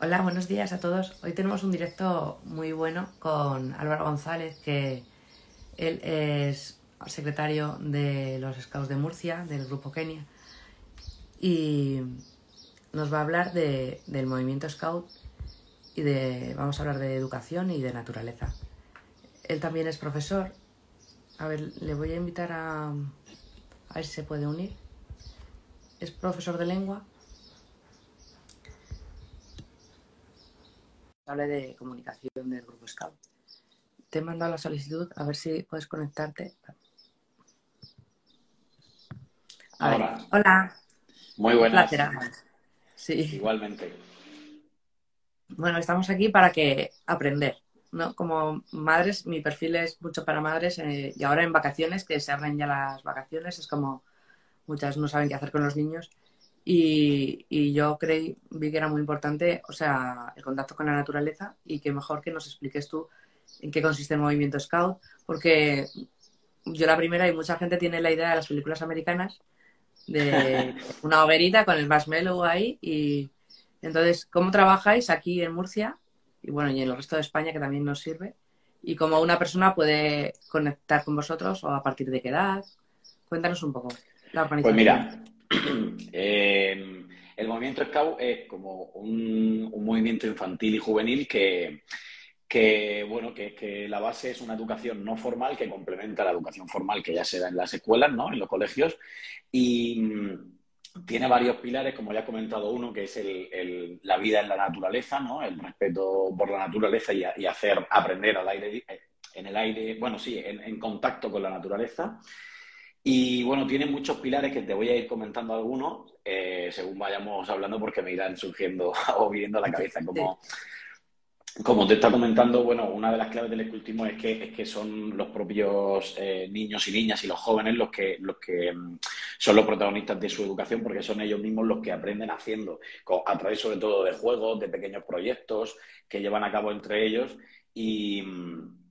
Hola, buenos días a todos. Hoy tenemos un directo muy bueno con Álvaro González, que él es secretario de los Scouts de Murcia, del Grupo Kenia, y nos va a hablar de, del movimiento Scout y de, vamos a hablar de educación y de naturaleza. Él también es profesor. A ver, le voy a invitar a, a ver si se puede unir. Es profesor de lengua hable de comunicación del Grupo Scout. Te he mandado la solicitud, a ver si puedes conectarte. Hola. Hola. Muy buenas. Sí. Igualmente. Bueno, estamos aquí para que aprender, ¿no? Como madres, mi perfil es mucho para madres eh, y ahora en vacaciones, que se abren ya las vacaciones, es como muchas no saben qué hacer con los niños y, yo creí, vi que era muy importante, o sea, el contacto con la naturaleza y que mejor que nos expliques tú en qué consiste el movimiento Scout, porque yo la primera y mucha gente tiene la idea de las películas americanas de una hoguerita con el marshmallow ahí y entonces, ¿cómo trabajáis aquí en Murcia y bueno, y en el resto de España que también nos sirve? Y cómo una persona puede conectar con vosotros o a partir de qué edad. Cuéntanos un poco la organización. Pues mira, Eh, el movimiento Scout es como un, movimiento infantil y juvenil que, bueno, que, la base es una educación no formal que complementa la educación formal que ya se da en las escuelas, ¿no? En los colegios. Y mm, tiene varios pilares, como ya he comentado uno, que es la vida en la naturaleza, ¿no? El respeto por la naturaleza y, hacer aprender al aire, eh, en el aire, bueno, sí, en contacto con la naturaleza. Y bueno, tiene muchos pilares que te voy a ir comentando algunos eh, según vayamos hablando porque me irán surgiendo o viendo a la cabeza. Como, como te está comentando, bueno, una de las claves del escultismo es que, es que son los propios eh, niños y niñas y los jóvenes los que, los que mm, son los protagonistas de su educación porque son ellos mismos los que aprenden haciendo, a través sobre todo de juegos, de pequeños proyectos que llevan a cabo entre ellos y mm,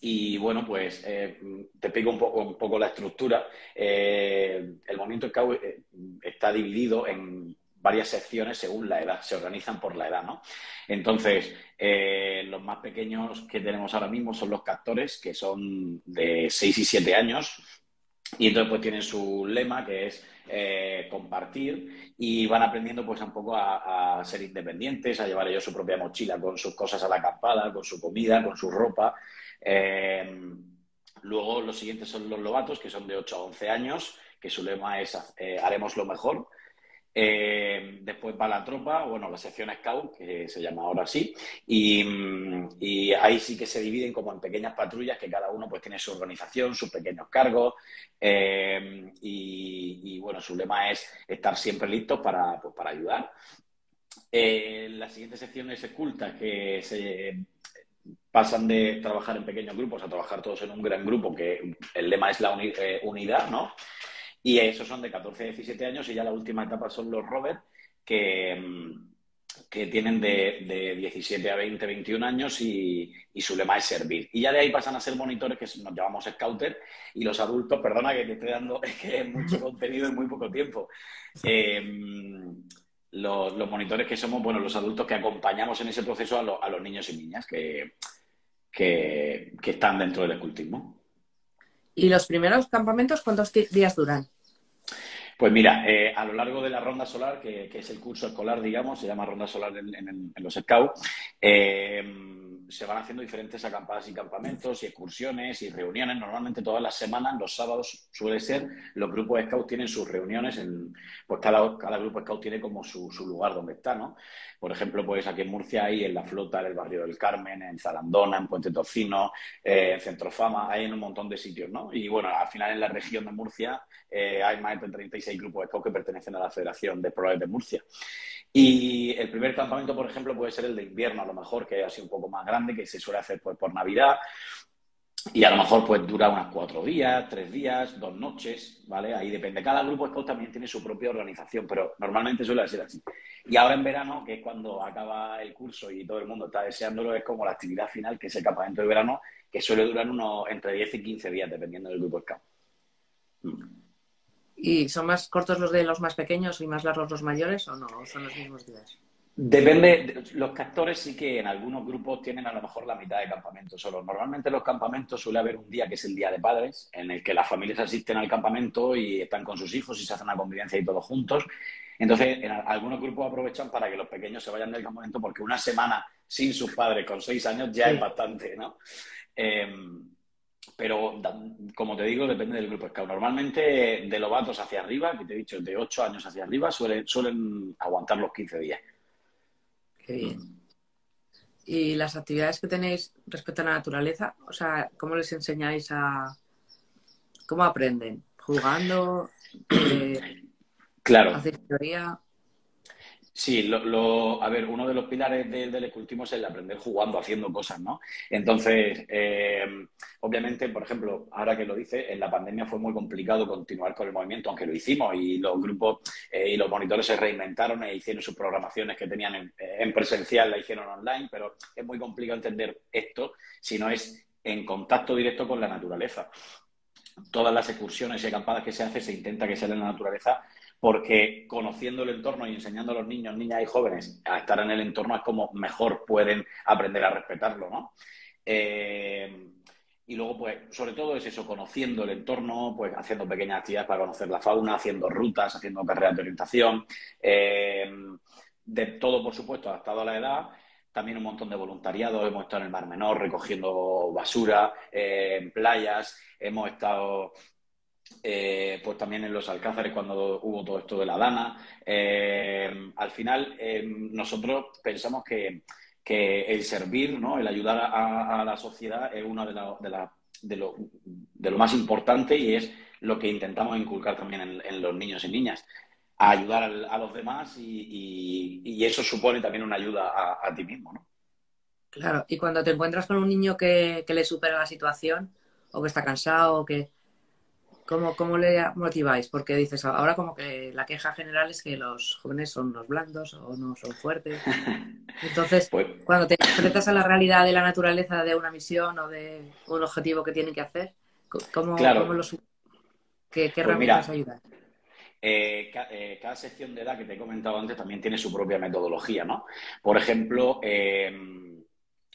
y bueno, pues eh, te explico un poco, un poco la estructura. Eh, el movimiento Scout eh, está dividido en varias secciones según la edad, se organizan por la edad, ¿no? Entonces, los más pequeños que tenemos ahora mismo son los captores, que son de 6 y 7 años, y entonces pues tienen su lema que es compartir y van aprendiendo pues un poco a, ser independientes, a llevar ellos su propia mochila con sus cosas a la acampada, con su comida, con su ropa eh, luego los siguientes son los lobatos, que son de 8 a 11 años, que su lema es eh, haremos lo mejor. Eh, después va la tropa, bueno, la sección Scout, que se llama ahora así, y, ahí sí que se dividen como en pequeñas patrullas que cada uno pues tiene su organización, sus pequeños cargos, y, bueno, su lema es estar siempre listos para, pues, para ayudar. la siguiente sección es Esculta, que se pasan de trabajar en pequeños grupos a trabajar todos en un gran grupo, que el lema es la eh, unidad, ¿no? Y esos son de 14 a 17 años y ya la última etapa son los Robert, que, mm, que tienen de, 17 a 20, 21 años y, su lema es servir. Y ya de ahí pasan a ser monitores que nos llamamos scouter y los adultos, perdona que te estoy dando es que mucho contenido en muy poco tiempo. Eh, mm, los, monitores que somos, bueno, los adultos que acompañamos en ese proceso a, a los niños y niñas, que, que, están dentro del escultismo. ¿Y los primeros campamentos cuántos días duran? Pues mira, eh, a lo largo de la ronda solar, que, es el curso escolar, digamos, se llama ronda solar en, los scouts, eh, se van haciendo diferentes acampadas y campamentos y excursiones y reuniones. Normalmente todas las semanas, los sábados suele ser, los grupos de scouts tienen sus reuniones, en, pues cada, cada grupo scout tiene como su, lugar donde está, ¿no? Por ejemplo, pues aquí en Murcia hay en La Flota, en el barrio del Carmen, en Zalandona, en Puente Tocino, eh, en Centrofama, hay en un montón de sitios, ¿no? Y bueno, al final en la región de Murcia eh, hay más de 36 grupos de scouts que pertenecen a la Federación de Proles de Murcia. Y el primer campamento, por ejemplo, puede ser el de invierno, a lo mejor, que es así un poco más grande, que se suele hacer pues, por Navidad. Y a lo mejor pues dura unos cuatro días, tres días, dos noches, ¿vale? Ahí depende. Cada grupo Scout también tiene su propia organización, pero normalmente suele ser así. Y ahora en verano, que es cuando acaba el curso y todo el mundo está deseándolo, es como la actividad final, que es el campamento de verano, que suele durar unos entre 10 y 15 días, dependiendo del grupo Scout. Mm. ¿Y son más cortos los de los más pequeños y más largos los mayores o no? son los mismos días? Depende, los castores sí que en algunos grupos tienen a lo mejor la mitad de campamento solo. Normalmente los campamentos suele haber un día que es el día de padres, en el que las familias asisten al campamento y están con sus hijos y se hacen una convivencia y todos juntos. Entonces, en algunos grupos aprovechan para que los pequeños se vayan del campamento porque una semana sin sus padres con seis años ya es bastante, ¿no? Em, pero, como te digo, depende del grupo scout. Normalmente, de lobatos hacia arriba, que te he dicho, de ocho años hacia arriba, suelen, suelen aguantar los 15 días. Qué bien. ¿Y las actividades que tenéis respecto a la naturaleza? O sea, ¿cómo les enseñáis a... ¿Cómo aprenden? ¿Jugando? Eh, claro. ¿Hacer teoría? Sí, lo, a ver, uno de los pilares del, del escultismo es el aprender jugando, haciendo cosas, ¿no? Entonces, eh, obviamente, por ejemplo, ahora que lo dice, en la pandemia fue muy complicado continuar con el movimiento, aunque lo hicimos y los grupos eh, y los monitores se reinventaron e hicieron sus programaciones que tenían en, en presencial, la hicieron online, pero es muy complicado entender esto si no es en contacto directo con la naturaleza. Todas las excursiones y acampadas que se hacen se intenta que sea en la naturaleza porque conociendo el entorno y enseñando a los niños, niñas y jóvenes a estar en el entorno es como mejor pueden aprender a respetarlo, ¿no? Eh, y luego, pues, sobre todo es eso, conociendo el entorno, pues haciendo pequeñas actividades para conocer la fauna, haciendo rutas, haciendo carreras de orientación, eh, de todo, por supuesto, adaptado a la edad. También un montón de voluntariado, hemos estado en el Mar Menor recogiendo basura, eh, en playas, hemos estado eh, pues también en los Alcázares cuando hubo todo esto de la Dana. Eh, al final, eh, nosotros pensamos que, el servir, ¿no? el ayudar a, la sociedad es uno de, de, lo, de, lo, más importante y es lo que intentamos inculcar también en, los niños y niñas. ayudar a los demás y, eso supone también una ayuda a, ti mismo. ¿no? Claro, y cuando te encuentras con un niño que, que le supera la situación o que está cansado o que ¿Cómo, ¿Cómo le motiváis? Porque dices, ahora como que la queja general es que los jóvenes son los blandos o no son fuertes. Entonces, pues cuando te enfrentas a la realidad de la naturaleza de una misión o de un objetivo que tienen que hacer, ¿cómo, los, ¿qué, qué pues herramientas ayudan? Eh, eh, cada sección de edad que te he comentado antes también tiene su propia metodología, ¿no? Por ejemplo, eh,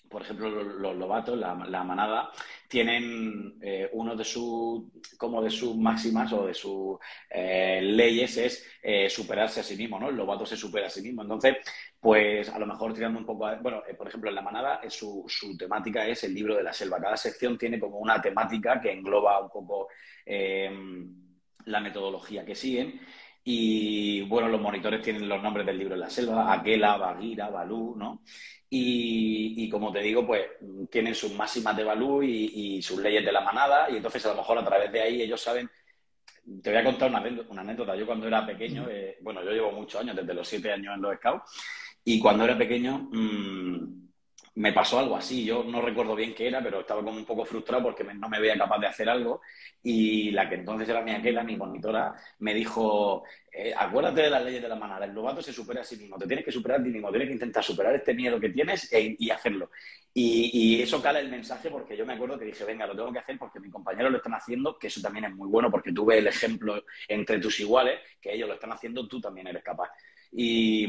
por ejemplo, los, lobatos, la, manada, tienen eh, uno de sus, como de sus máximas o de sus eh, leyes es eh, superarse a sí mismo, ¿no? El lobato se supera a sí mismo. Entonces, pues a lo mejor tirando un poco a, bueno, por ejemplo, en la manada su, su, temática es el libro de la selva. Cada sección tiene como una temática que engloba un poco la metodología que siguen. Y bueno, los monitores tienen los nombres del libro de la selva, Aquela, Bagira, Balú, ¿no? Y, como te digo, pues tienen sus máximas de valú y, sus leyes de la manada, y entonces a lo mejor a través de ahí ellos saben. Te voy a contar una, anécdota. Yo cuando era pequeño, eh, bueno, yo llevo muchos años, desde los siete años en los scouts, y cuando era pequeño, mmm, me pasó algo así. Yo no recuerdo bien qué era, pero estaba como un poco frustrado porque no me veía capaz de hacer algo. Y la que entonces era mi aquela, mi monitora, me dijo, eh, acuérdate de las leyes de la manada, el lobato se supera a sí mismo, te tienes que superar a ti mismo, tienes que intentar superar este miedo que tienes e, y hacerlo. Y, eso cala el mensaje porque yo me acuerdo que dije, venga, lo tengo que hacer porque mis compañeros lo están haciendo, que eso también es muy bueno porque tuve el ejemplo entre tus iguales, que ellos lo están haciendo, tú también eres capaz. Y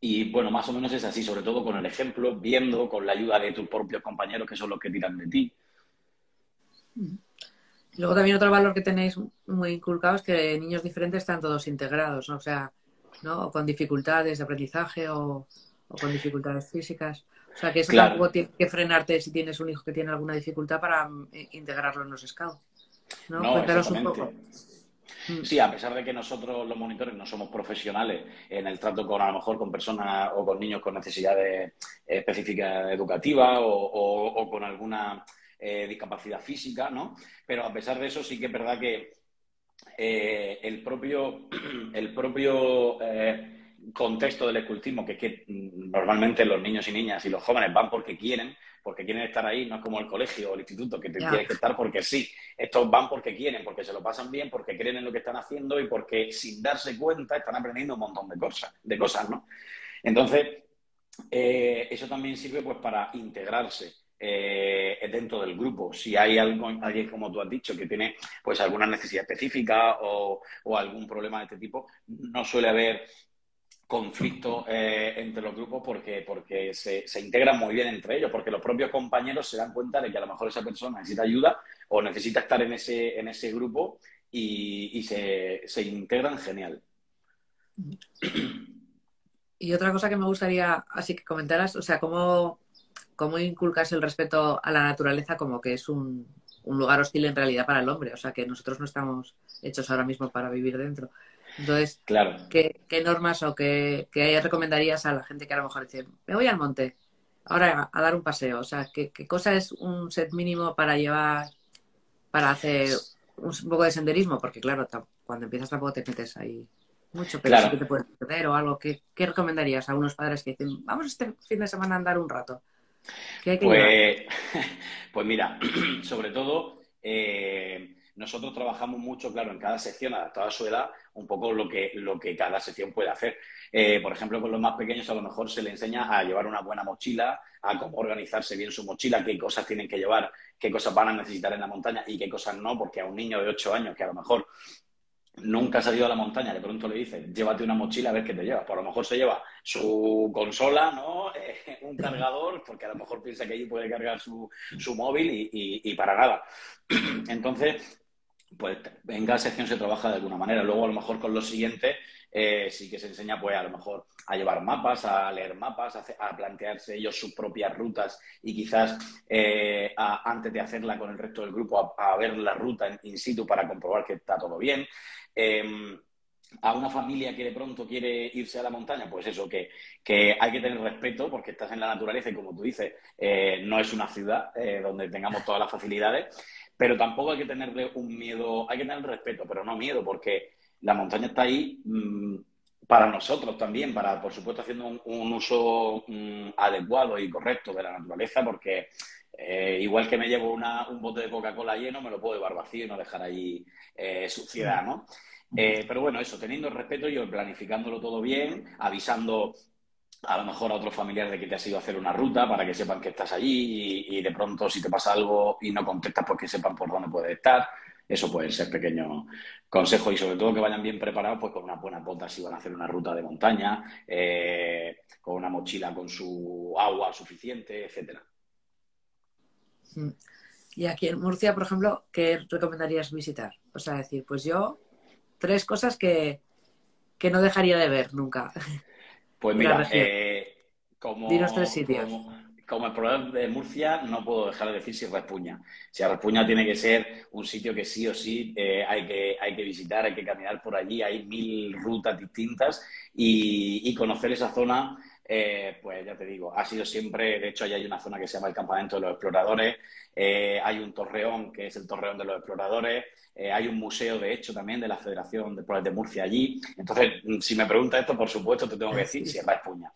y bueno, más o menos es así, sobre todo con el ejemplo, viendo, con la ayuda de tus propios compañeros que son los que tiran de ti. Luego también otro valor que tenéis muy inculcado es que niños diferentes están todos integrados, o sea, ¿no? O con dificultades de aprendizaje o, con dificultades físicas. O sea, que eso tampoco tiene que frenarte si tienes un hijo que tiene alguna dificultad para mm, integrarlo en los scouts. ¿no? no Cuéntanos un poco. Mm. Sí, a pesar de que nosotros los monitores no somos profesionales en el trato con a lo mejor con personas o con niños con necesidades específicas educativas o, con alguna eh, discapacidad física, ¿no? Pero a pesar de eso sí que es verdad que eh, el propio, el propio eh, contexto del escultismo, que es que mm, normalmente los niños y niñas y los jóvenes van porque quieren, porque quieren estar ahí, no es como el colegio o el instituto, que te tienes que estar porque sí. Estos van porque quieren, porque se lo pasan bien, porque creen en lo que están haciendo y porque sin darse cuenta están aprendiendo un montón de cosas, de cosas, ¿no? Entonces, eh, eso también sirve pues para integrarse. Eh, dentro del grupo. Si hay algo, alguien, como tú has dicho, que tiene pues alguna necesidad específica o, o algún problema de este tipo, no suele haber conflicto eh, entre los grupos porque, porque se, se, integran muy bien entre ellos, porque los propios compañeros se dan cuenta de que a lo mejor esa persona necesita ayuda o necesita estar en ese, en ese grupo y, se, se, integran genial. Y otra cosa que me gustaría así que comentaras, o sea, cómo, cómo inculcas el respeto a la naturaleza como que es un, un lugar hostil en realidad para el hombre, o sea, que nosotros no estamos hechos ahora mismo para vivir dentro. Entonces, claro. ¿qué, normas o qué, recomendarías a la gente que a lo mejor dice, me voy al monte, ahora a, dar un paseo? O sea, ¿qué, cosa es un set mínimo para llevar, para hacer un, poco de senderismo? Porque claro, cuando empiezas tampoco te metes ahí mucho, pero sí que te puedes perder o algo. ¿Qué, recomendarías a unos padres que dicen, vamos este fin de semana a andar un rato? ¿Qué hay que pues, pues mira, sobre todo... Eh, nosotros trabajamos mucho, claro, en cada sección, adaptada a su edad, un poco lo que, lo que cada sección puede hacer. Eh, por ejemplo, con los más pequeños a lo mejor se le enseña a llevar una buena mochila, a cómo organizarse bien su mochila, qué cosas tienen que llevar, qué cosas van a necesitar en la montaña y qué cosas no, porque a un niño de 8 años que a lo mejor nunca ha salido a la montaña, de pronto le dices, llévate una mochila a ver qué te lleva. Por lo mejor se lleva su consola, ¿no? Un cargador, porque a lo mejor piensa que allí puede cargar su, su móvil y, y, para nada. Entonces, pues en cada sección se trabaja de alguna manera. Luego, a lo mejor con los siguientes eh, sí que se enseña, pues a lo mejor a llevar mapas, a leer mapas, a, plantearse ellos sus propias rutas y quizás eh, antes de hacerla con el resto del grupo, a, ver la ruta in situ para comprobar que está todo bien. Em, a una familia que de pronto quiere irse a la montaña, pues eso, que, hay que tener respeto porque estás en la naturaleza y como tú dices, eh, no es una ciudad donde tengamos todas las facilidades pero tampoco hay que tenerle un miedo, hay que tener respeto, pero no miedo, porque la montaña está ahí mm, para nosotros también, para, por supuesto, haciendo un, uso mm, adecuado y correcto de la naturaleza, porque eh, igual que me llevo un bote de Coca-Cola lleno, me lo puedo llevar vacío y no dejar ahí eh, suciedad, ¿no? Eh, pero bueno, eso, teniendo el respeto y planificándolo todo bien, avisando a lo mejor a otros familiares de que te has ido a hacer una ruta para que sepan que estás allí y, de pronto si te pasa algo y no contestas pues que sepan por dónde puedes estar. Eso puede ser pequeño consejo y sobre todo que vayan bien preparados pues con unas buenas botas si van a hacer una ruta de montaña, eh, con una mochila con su agua suficiente, etcétera. Mm. Y aquí en Murcia, por ejemplo, ¿qué recomendarías visitar? O sea, decir, pues yo, tres cosas que, que no dejaría de ver nunca. Pues mira, eh, como, tres sitios. Como, el problema de Murcia, no puedo dejar de decir si Respuña. Si Respuña tiene que ser un sitio que sí o sí eh, hay, que, hay que visitar, hay que caminar por allí, hay mil rutas distintas y, conocer esa zona eh, pues ya te digo, ha sido siempre, de hecho, hay una zona que se llama el Campamento de los Exploradores, hay un torreón que es el Torreón de los Exploradores, eh, hay un museo, de hecho, también de la Federación de Exploradores de Murcia allí. Entonces, mm, si me preguntas esto, por supuesto, te tengo que decir Sierra Espuña.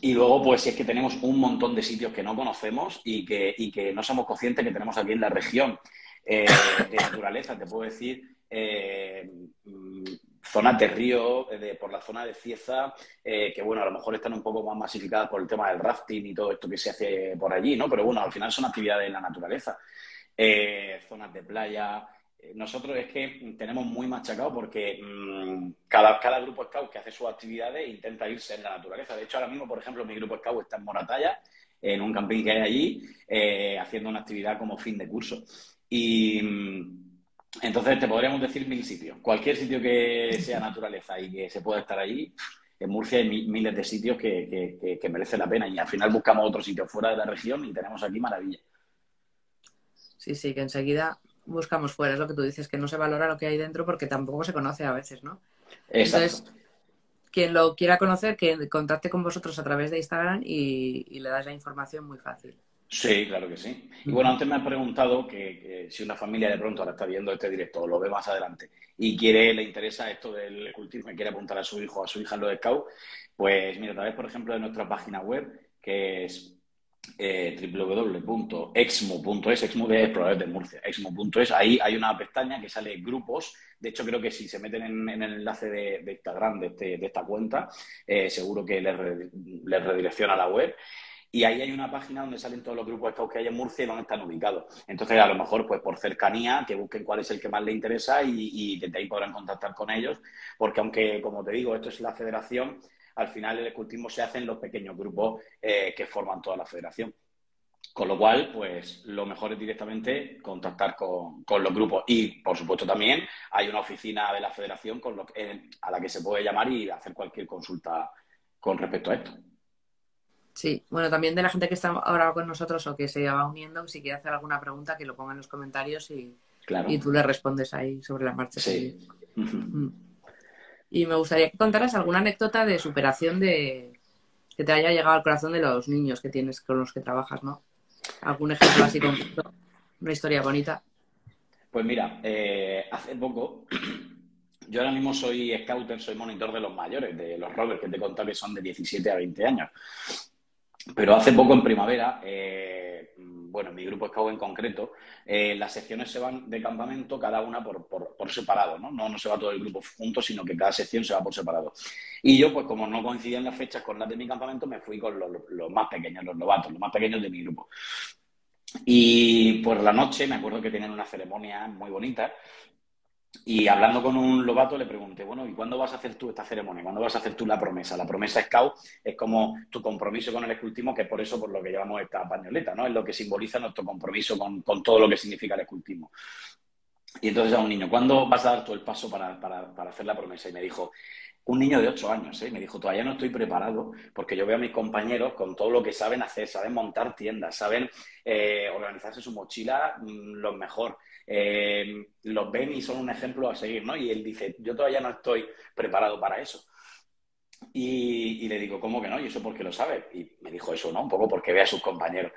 Y luego, pues, si es que tenemos un montón de sitios que no conocemos y que, que no somos conscientes que tenemos aquí en la región eh, de naturaleza. Te puedo decir eh, mm, zonas de río, por la zona de Cieza, que bueno, a lo mejor están un poco más masificadas por el tema del rafting y todo esto que se hace por allí, ¿no? Pero bueno, al final son actividades en la naturaleza. Eh, zonas de playa. Eh, nosotros es que tenemos muy machacado porque mm, cada, cada grupo scout que hace sus actividades intenta irse en la naturaleza. De hecho, ahora mismo, por ejemplo, mi grupo scout está en Moratalla, en un camping que hay allí, eh, haciendo una actividad como fin de curso. Y mm, entonces te podríamos decir mil sitios. Cualquier sitio que sea naturaleza y que se pueda estar allí, en Murcia hay miles de sitios que, que, que merecen la pena y al final buscamos otro sitio fuera de la región y tenemos aquí maravilla. Sí, sí, que enseguida buscamos fuera, es lo que tú dices, que no se valora lo que hay dentro porque tampoco se conoce a veces, ¿no? Entonces, quien lo quiera conocer, que contacte con vosotros a través de Instagram y, le das la información muy fácil. Sí, claro que sí. Y bueno, antes me has preguntado que, si una familia de pronto ahora está viendo este directo o lo ve más adelante y quiere, le interesa esto del cultismo y quiere apuntar a su hijo o a su hija en lo de Scout, pues mira, a través, por ejemplo, de nuestra página web, que es eh, www.exmo.es, Exmo de Exploradores de Murcia, exmo.es, ahí hay una pestaña que sale grupos. De hecho, creo que si se meten en, el enlace de, Instagram de, este, esta cuenta, eh, seguro que les, redirecciona a la web. Y ahí hay una página donde salen todos los grupos estos que hay en Murcia y donde están ubicados. Entonces, a lo mejor, pues por cercanía, que busquen cuál es el que más les interesa y, y desde ahí podrán contactar con ellos, porque aunque, como te digo, esto es la federación, al final el escultismo se hace en los pequeños grupos eh, que forman toda la federación. Con lo cual, pues lo mejor es directamente contactar con, los grupos. Y, por supuesto, también hay una oficina de la federación con lo a la que se puede llamar y hacer cualquier consulta con respecto a esto. Sí, bueno, también de la gente que está ahora con nosotros o que se va uniendo, si quiere hacer alguna pregunta, que lo ponga en los comentarios y, y tú le respondes ahí sobre la marcha. Sí. Mm. Y me gustaría que contaras alguna anécdota de superación de que te haya llegado al corazón de los niños que tienes con los que trabajas, ¿no? ¿Algún ejemplo así concreto? Una historia bonita. Pues mira, eh, hace poco, yo ahora mismo soy scouter, soy monitor de los mayores, de los rovers que te he contado que son de 17 a 20 años. Pero hace poco en primavera, eh, bueno, mi grupo Scout en concreto, eh, las secciones se van de campamento cada una por, separado, ¿no? ¿no? se va todo el grupo junto, sino que cada sección se va por separado. Y yo, pues como no coincidían las fechas con las de mi campamento, me fui con los, más pequeños, los novatos, los más pequeños de mi grupo. Y por la noche me acuerdo que tenían una ceremonia muy bonita y hablando con un lobato le pregunté, bueno, ¿y cuándo vas a hacer tú esta ceremonia? ¿Cuándo vas a hacer tú la promesa? La promesa scout es como tu compromiso con el escultismo, que es por eso por lo que llevamos esta pañoleta, ¿no? Es lo que simboliza nuestro compromiso con, todo lo que significa el escultismo. Y entonces a un niño, ¿cuándo vas a dar tú el paso para, para hacer la promesa? Y me dijo, un niño de ocho años, ¿eh? me dijo, todavía no estoy preparado porque yo veo a mis compañeros con todo lo que saben hacer, saben montar tiendas, saben eh, organizarse su mochila mm, lo mejor, eh, los ven y son un ejemplo a seguir, ¿no? Y él dice, yo todavía no estoy preparado para eso. Y, le digo, ¿cómo que no? ¿Y eso porque lo sabe? Y me dijo eso, ¿no? Un poco porque ve a sus compañeros.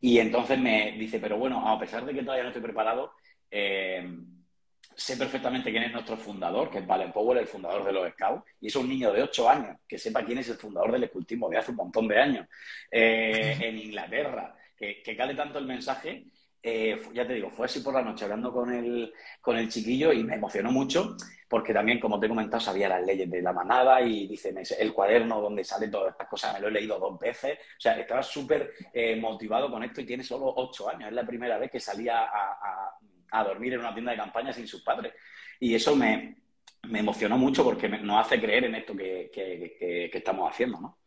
Y entonces me dice, pero bueno, a pesar de que todavía no estoy preparado, sé perfectamente quién es nuestro fundador, que es Valen Powell, el fundador de los Scouts, y es un niño de 8 años que sepa quién es el fundador del escultismo de hace un montón de años eh, en Inglaterra, que, que, cale tanto el mensaje. Eh, ya te digo, fue así por la noche hablando con el, con el chiquillo y me emocionó mucho porque también, como te he comentado, sabía las leyes de la manada y dice el cuaderno donde sale todas estas cosas, me lo he leído dos veces. O sea, estaba súper eh, motivado con esto y tiene solo ocho años. Es la primera vez que salía a a dormir en una tienda de campaña sin sus padres. Y eso me, emocionó mucho porque nos hace creer en esto que, estamos haciendo, ¿no?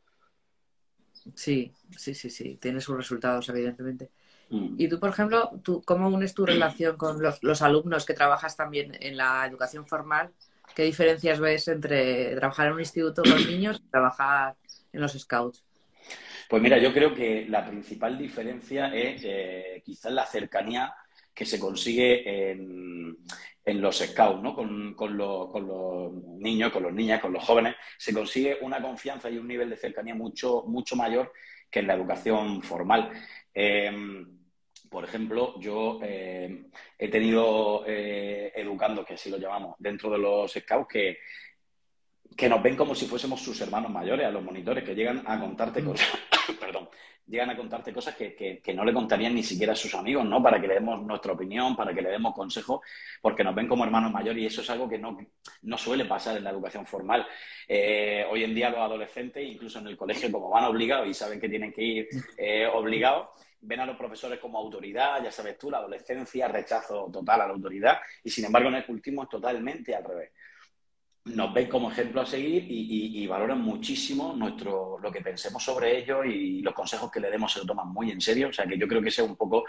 Sí, sí, sí, sí. Tiene sus resultados, evidentemente. Mm. Y tú, por ejemplo, tú, ¿cómo unes tu relación con los, alumnos que trabajas también en la educación formal? ¿Qué diferencias ves entre trabajar en un instituto con niños y trabajar en los scouts? Pues mira, yo creo que la principal diferencia es eh, quizás la cercanía que se consigue en, los scouts, ¿no? Con, los, niños, con los niñas, con los jóvenes, se consigue una confianza y un nivel de cercanía mucho, mucho mayor que en la educación formal. Em, por ejemplo, yo em, he tenido eh, educando, que así lo llamamos, dentro de los scouts, que, que nos ven como si fuésemos sus hermanos mayores, a los monitores, que llegan a contarte mm. cosas, perdón, llegan a contarte cosas que, no le contarían ni siquiera a sus amigos, ¿no? Para que le demos nuestra opinión, para que le demos consejo, porque nos ven como hermanos mayores y eso es algo que no, suele pasar en la educación formal. Eh, hoy en día los adolescentes, incluso en el colegio, como van obligados y saben que tienen que ir eh, obligados, ven a los profesores como autoridad, ya sabes tú, la adolescencia, rechazo total a la autoridad, y sin embargo en el cultismo es totalmente al revés nos ven como ejemplo a seguir y, valoran muchísimo nuestro, lo que pensemos sobre ellos y los consejos que le demos se lo toman muy en serio. O sea que yo creo que ese es un poco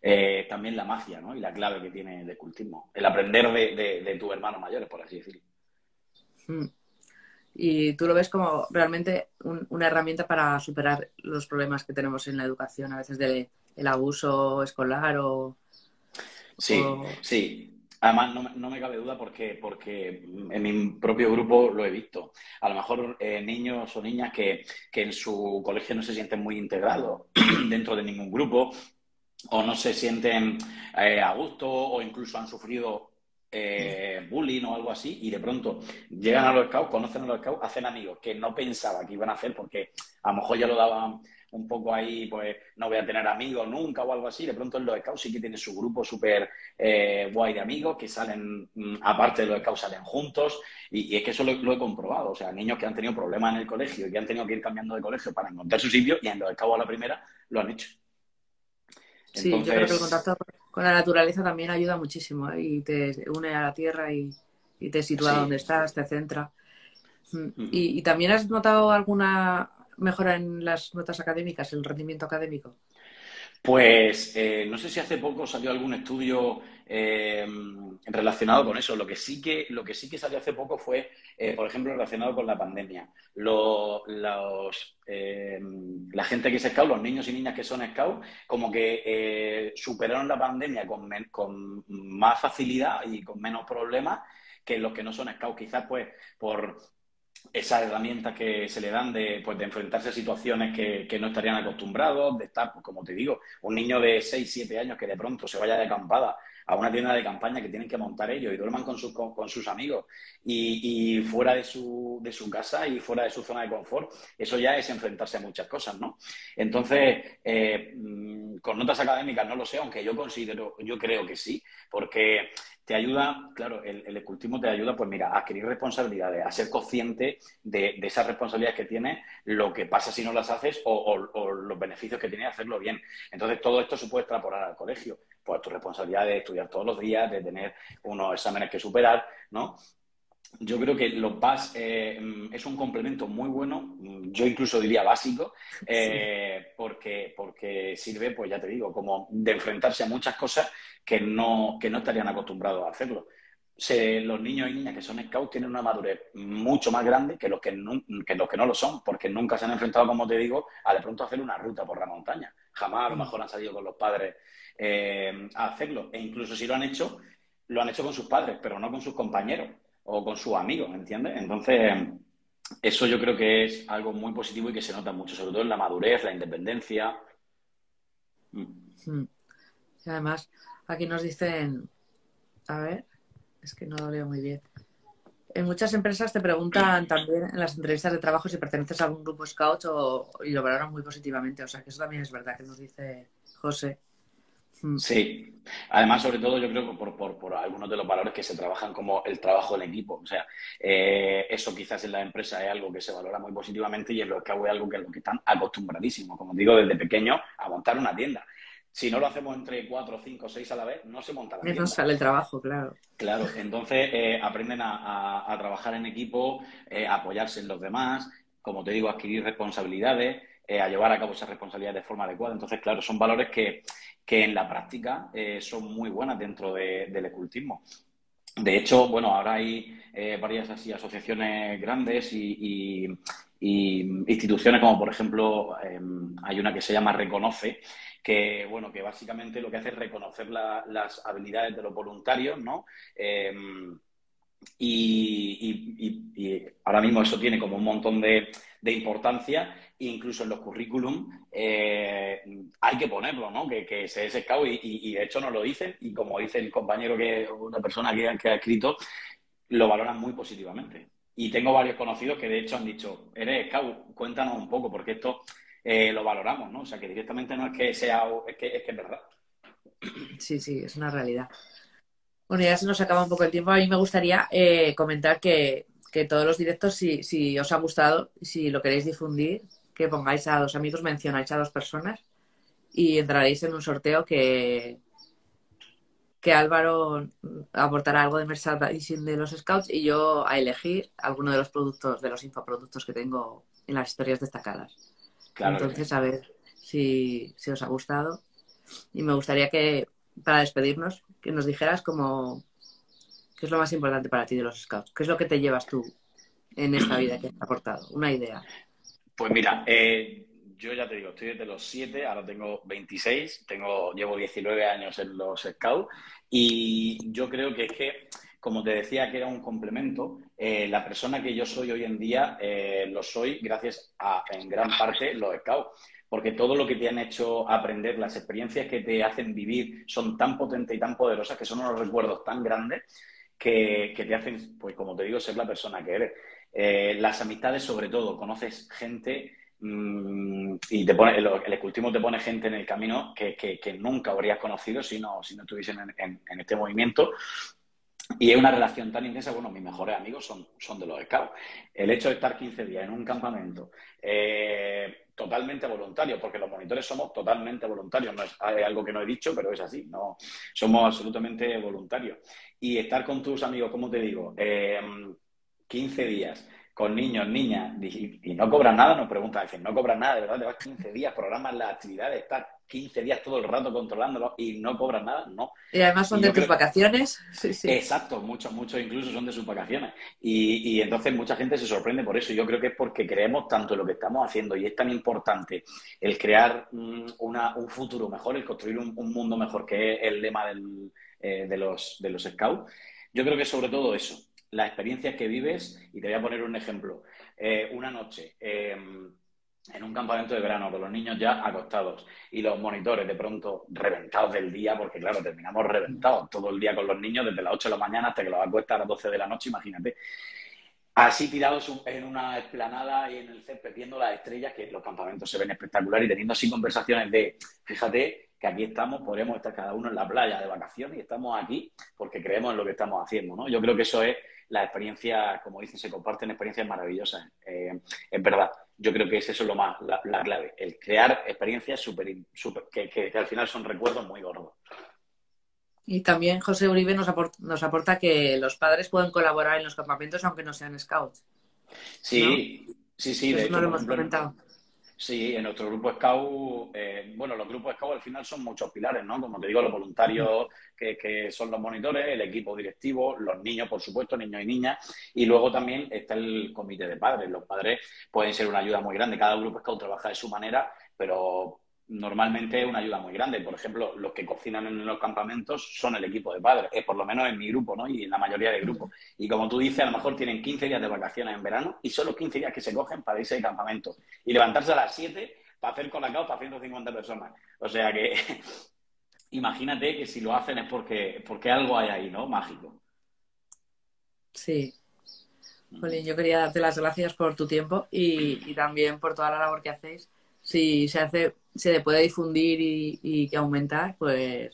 eh, también la magia ¿no? y la clave que tiene el cultismo. El aprender de, tus hermanos mayores, por así decirlo. Hmm. Y tú lo ves como realmente una herramienta para superar los problemas que tenemos en la educación, a veces del abuso escolar o... Sí, sí. Además, no, me cabe duda porque, porque en mi propio grupo lo he visto. A lo mejor eh, niños o niñas que, en su colegio no se sienten muy integrados dentro de ningún grupo o no se sienten eh, a gusto o incluso han sufrido eh, bullying o algo así, y de pronto llegan a los scouts, conocen a los scouts, hacen amigos que no pensaba que iban a hacer porque a lo mejor ya lo daban un poco ahí, pues no voy a tener amigos nunca o algo así. De pronto en los scouts sí que tiene su grupo súper eh, guay de amigos que salen, mm, aparte de los scouts, salen juntos. Y, es que eso lo, he comprobado. O sea, niños que han tenido problemas en el colegio y que han tenido que ir cambiando de colegio para encontrar su sitio y en los scouts a la primera lo han hecho. Sí, yo creo que el contacto con la naturaleza también ayuda muchísimo ¿eh? y te une a la tierra y, te sitúa donde estás, te centra. Mm. ¿Y, ¿Y, también has notado alguna mejora en las notas académicas, el rendimiento académico? Pues eh, no sé si hace poco salió algún estudio eh, relacionado con eso. Lo que sí que, lo que sí que salió hace poco fue, eh, por ejemplo, relacionado con la pandemia. Los, la gente que es scout, los niños y niñas que son scout, como que superaron la pandemia con, con más facilidad y con menos problemas que los que no son scout. Quizás pues por esas herramientas que se le dan de, pues, de enfrentarse a situaciones que, no estarían acostumbrados, de estar, pues, como te digo, un niño de 6, 7 años que de pronto se vaya de acampada a una tienda de campaña que tienen que montar ellos y duerman con, sus, con, sus amigos y, fuera de su, de su, casa y fuera de su zona de confort, eso ya es enfrentarse a muchas cosas, ¿no? Entonces, eh, mm, con notas académicas no lo sé, aunque yo considero, yo creo que sí, porque te ayuda, claro, el, el, escultismo te ayuda, pues mira, a adquirir responsabilidades, a ser consciente de, esas responsabilidades que tienes, lo que pasa si no las haces o, los beneficios que tiene hacerlo bien. Entonces, todo esto se puede extrapolar al colegio. Pues tu responsabilidad de estudiar todos los días, de tener unos exámenes que superar, ¿no? Yo creo que los PAS eh, es un complemento muy bueno, yo incluso diría básico, eh, porque, porque sirve, pues ya te digo, como de enfrentarse a muchas cosas que no, que no estarían acostumbrados a hacerlo. los niños y niñas que son scouts tienen una madurez mucho más grande que los que, no, que los que no lo son, porque nunca se han enfrentado, como te digo, a de pronto hacer una ruta por la montaña. Jamás a lo mejor han salido con los padres eh, a hacerlo. E incluso si lo han hecho, lo han hecho con sus padres, pero no con sus compañeros o con sus amigos, ¿me entiendes? Entonces, eso yo creo que es algo muy positivo y que se nota mucho, sobre todo en la madurez, la independencia. Mm. Y además, aquí nos dicen, a ver, es que no lo leo muy bien. En muchas empresas te preguntan también en las entrevistas de trabajo si perteneces a algún grupo scout o, y lo valoran muy positivamente. O sea que eso también es verdad que nos dice José. Mm. Sí, además, sobre todo, yo creo que por, por, por, algunos de los valores que se trabajan como el trabajo en equipo. O sea, eh, eso quizás en la empresa es algo que se valora muy positivamente y en los que es algo que, lo que están acostumbradísimos, como digo, desde pequeño a montar una tienda. Si no lo hacemos entre cuatro, cinco, seis a la vez, no se monta la tienda. No sale el trabajo, claro. Claro, entonces eh, aprenden a, a, trabajar en equipo, eh, a apoyarse en los demás, como te digo, adquirir responsabilidades. A llevar a cabo esas responsabilidades de forma adecuada. Entonces, claro, son valores que, que en la práctica eh, son muy buenas dentro del escultismo. De hecho, bueno, ahora hay eh, varias así asociaciones grandes y, instituciones como, por ejemplo, em, hay una que se llama Reconoce, que, bueno, que básicamente lo que hace es reconocer las habilidades de los voluntarios, ¿no? Em, y, ahora mismo eso tiene como un montón de, de importancia incluso en los currículum eh, hay que ponerlo, ¿no? Que, se es scout y, de hecho nos lo dicen y como dice el compañero que una persona que, ha escrito, lo valoran muy positivamente. Y tengo varios conocidos que de hecho han dicho, eres scout, cuéntanos un poco, porque esto eh, lo valoramos, ¿no? O sea, que directamente no es que sea, es que es, que es verdad. Sí, sí, es una realidad. Bueno, ya se nos acaba un poco el tiempo. A mí me gustaría eh, comentar que, que, todos los directos, si, si os ha gustado si lo queréis difundir, que pongáis a dos amigos, mencionáis a dos personas y entraréis en un sorteo que, que Álvaro aportará algo de merchandising de los scouts y yo a elegir alguno de los productos, de los infoproductos que tengo en las historias destacadas. Entonces, a ver si, si, os ha gustado. Y me gustaría que, para despedirnos, que nos dijeras como qué es lo más importante para ti de los scouts, qué es lo que te llevas tú en esta vida que has aportado, una idea. Pues mira, eh, yo ya te digo, estoy desde los 7, ahora tengo 26, tengo, llevo 19 años en los Scouts y yo creo que es que, como te decía que era un complemento, eh, la persona que yo soy hoy en día eh, lo soy gracias a, en gran parte, los Scouts. Porque todo lo que te han hecho aprender, las experiencias que te hacen vivir son tan potentes y tan poderosas que son unos recuerdos tan grandes que, te hacen, pues como te digo, ser la persona que eres. Eh, las amistades, sobre todo, conoces gente mm, y te pone, el, escultismo te pone gente en el camino que, nunca habrías conocido si no, si no estuviesen en, este movimiento. Y es una relación tan intensa, bueno, mis mejores amigos son, son de los scouts. El hecho de estar 15 días en un campamento eh, totalmente voluntario, porque los monitores somos totalmente voluntarios, no es algo que no he dicho, pero es así, no somos absolutamente voluntarios. Y estar con tus amigos, como te digo, 15 em, días con niños, niñas, y, no cobran nada, nos preguntan, dicen, no cobran nada, de verdad, te vas 15 días, programas las actividades, estás 15 días todo el rato controlándolo y no cobran nada, no. Y además son de tus vacaciones. Sí, sí. Exacto, muchos, muchos incluso son de sus vacaciones. Y, y, entonces mucha gente se sorprende por eso. Yo creo que es porque creemos tanto en lo que estamos haciendo y es tan importante el crear un futuro mejor, el construir un, mundo mejor, que es el lema eh, de, los, de los scouts. Yo creo que sobre todo eso, las experiencias que vives, y te voy a poner un ejemplo. Eh, una noche em, en un campamento de verano con los niños ya acostados y los monitores de pronto reventados del día, porque claro, terminamos reventados todo el día con los niños desde las 8 de la mañana hasta que los acuestas a las 12 de la noche, imagínate. Así tirados en una explanada y en el césped viendo las estrellas, que los campamentos se ven espectaculares y teniendo así conversaciones de, fíjate que aquí estamos, podemos estar cada uno en la playa de vacaciones y estamos aquí porque creemos en lo que estamos haciendo, ¿no? Yo creo que eso es la experiencia, como dicen, se comparten experiencias maravillosas. Eh, es verdad, yo creo que es eso lo más, la, clave, el crear experiencias super, super que, al final son recuerdos muy gordos. Y también José Uribe nos aporta, nos aporta que los padres pueden colaborar en los campamentos aunque no sean scouts. Sí, sí, sí. de hecho, lo hemos comentado. Sí, en nuestro grupo Scout, eh, bueno, los grupos Scout al final son muchos pilares, ¿no? Como te digo, los voluntarios que, son los monitores, el equipo directivo, los niños, por supuesto, niños y niñas, y luego también está el comité de padres. Los padres pueden ser una ayuda muy grande. Cada grupo Scout trabaja de su manera, pero normalmente es una ayuda muy grande. Por ejemplo, los que cocinan en los campamentos son el equipo de padres, es por lo menos en mi grupo, ¿no? Y en la mayoría de grupos. Y como tú dices, a lo mejor tienen 15 días de vacaciones en verano y son los 15 días que se cogen para irse de campamento y levantarse a las 7 para hacer la para 150 personas. O sea que imagínate que si lo hacen es porque, porque algo hay ahí, ¿no? Mágico. Sí. Jolín, yo quería darte las gracias por tu tiempo y, y también por toda la labor que hacéis si se hace, se puede difundir y, y aumentar, pues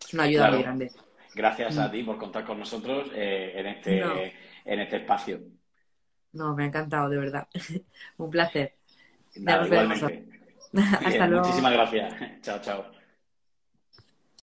es una ayuda muy grande. Gracias a mm. ti por contar con nosotros eh, en, este, en este espacio. No, me ha encantado, de verdad. Un placer. igualmente. Hasta luego. Muchísimas gracias. Chao, chao.